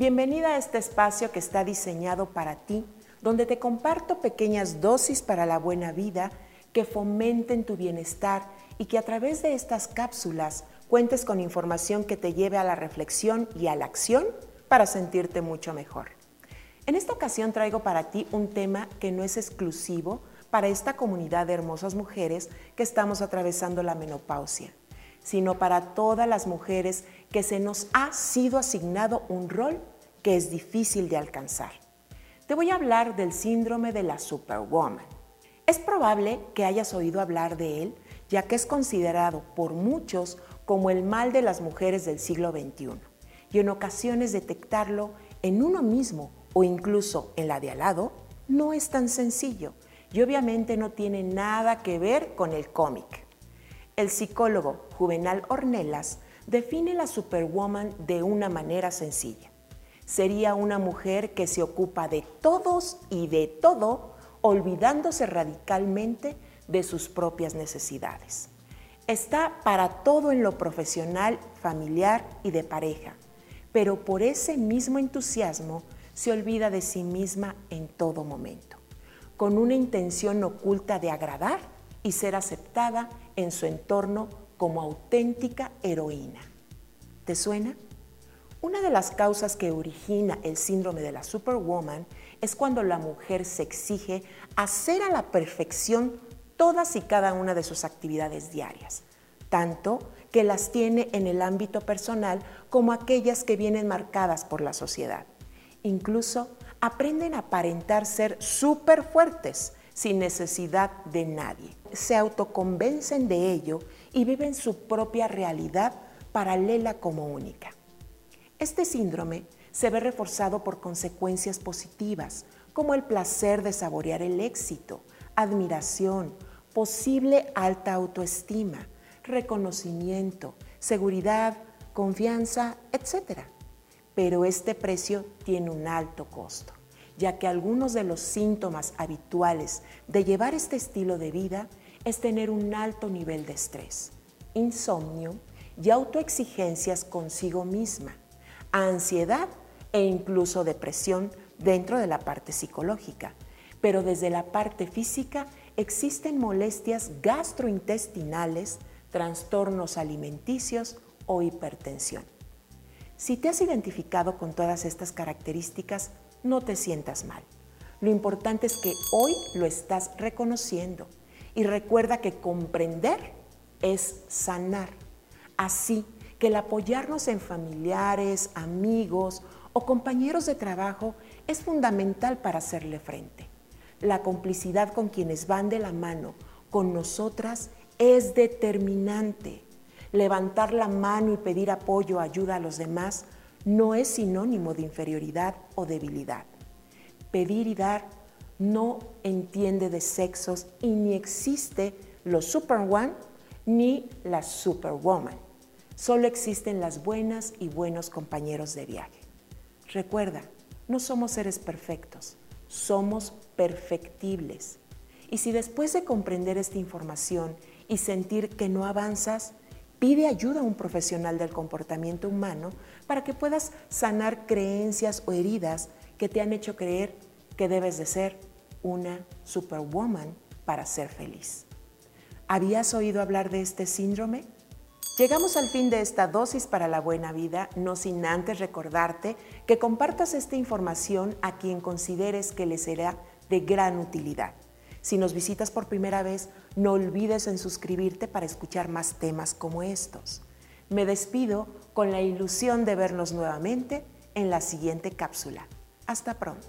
Bienvenida a este espacio que está diseñado para ti, donde te comparto pequeñas dosis para la buena vida que fomenten tu bienestar y que a través de estas cápsulas cuentes con información que te lleve a la reflexión y a la acción para sentirte mucho mejor. En esta ocasión traigo para ti un tema que no es exclusivo para esta comunidad de hermosas mujeres que estamos atravesando la menopausia, sino para todas las mujeres que se nos ha sido asignado un rol que es difícil de alcanzar. Te voy a hablar del síndrome de la Superwoman. Es probable que hayas oído hablar de él, ya que es considerado por muchos como el mal de las mujeres del siglo XXI, y en ocasiones detectarlo en uno mismo o incluso en la de al lado no es tan sencillo y obviamente no tiene nada que ver con el cómic. El psicólogo Juvenal Ornelas define la Superwoman de una manera sencilla. Sería una mujer que se ocupa de todos y de todo, olvidándose radicalmente de sus propias necesidades. Está para todo en lo profesional, familiar y de pareja, pero por ese mismo entusiasmo se olvida de sí misma en todo momento, con una intención oculta de agradar y ser aceptada en su entorno como auténtica heroína. ¿Te suena? Una de las causas que origina el síndrome de la Superwoman es cuando la mujer se exige hacer a la perfección todas y cada una de sus actividades diarias, tanto que las tiene en el ámbito personal como aquellas que vienen marcadas por la sociedad. Incluso aprenden a aparentar ser súper fuertes sin necesidad de nadie. Se autoconvencen de ello y viven su propia realidad paralela como única. Este síndrome se ve reforzado por consecuencias positivas, como el placer de saborear el éxito, admiración, posible alta autoestima, reconocimiento, seguridad, confianza, etc. Pero este precio tiene un alto costo, ya que algunos de los síntomas habituales de llevar este estilo de vida es tener un alto nivel de estrés, insomnio y autoexigencias consigo misma, ansiedad e incluso depresión dentro de la parte psicológica. Pero desde la parte física existen molestias gastrointestinales, trastornos alimenticios o hipertensión. Si te has identificado con todas estas características, no te sientas mal. Lo importante es que hoy lo estás reconociendo y recuerda que comprender es sanar. Así que el apoyarnos en familiares, amigos o compañeros de trabajo es fundamental para hacerle frente. La complicidad con quienes van de la mano con nosotras es determinante. Levantar la mano y pedir apoyo o ayuda a los demás no es sinónimo de inferioridad o debilidad. Pedir y dar no entiende de sexos y ni existe los Superwoman ni la Superwoman. Solo existen las buenas y buenos compañeros de viaje. Recuerda, no somos seres perfectos, somos perfectibles. Y si después de comprender esta información y sentir que no avanzas, pide ayuda a un profesional del comportamiento humano para que puedas sanar creencias o heridas que te han hecho creer que debes de ser una superwoman para ser feliz. ¿Habías oído hablar de este síndrome? Llegamos al fin de esta dosis para la buena vida, no sin antes recordarte que compartas esta información a quien consideres que le será de gran utilidad. Si nos visitas por primera vez, no olvides en suscribirte para escuchar más temas como estos. Me despido con la ilusión de vernos nuevamente en la siguiente cápsula. Hasta pronto.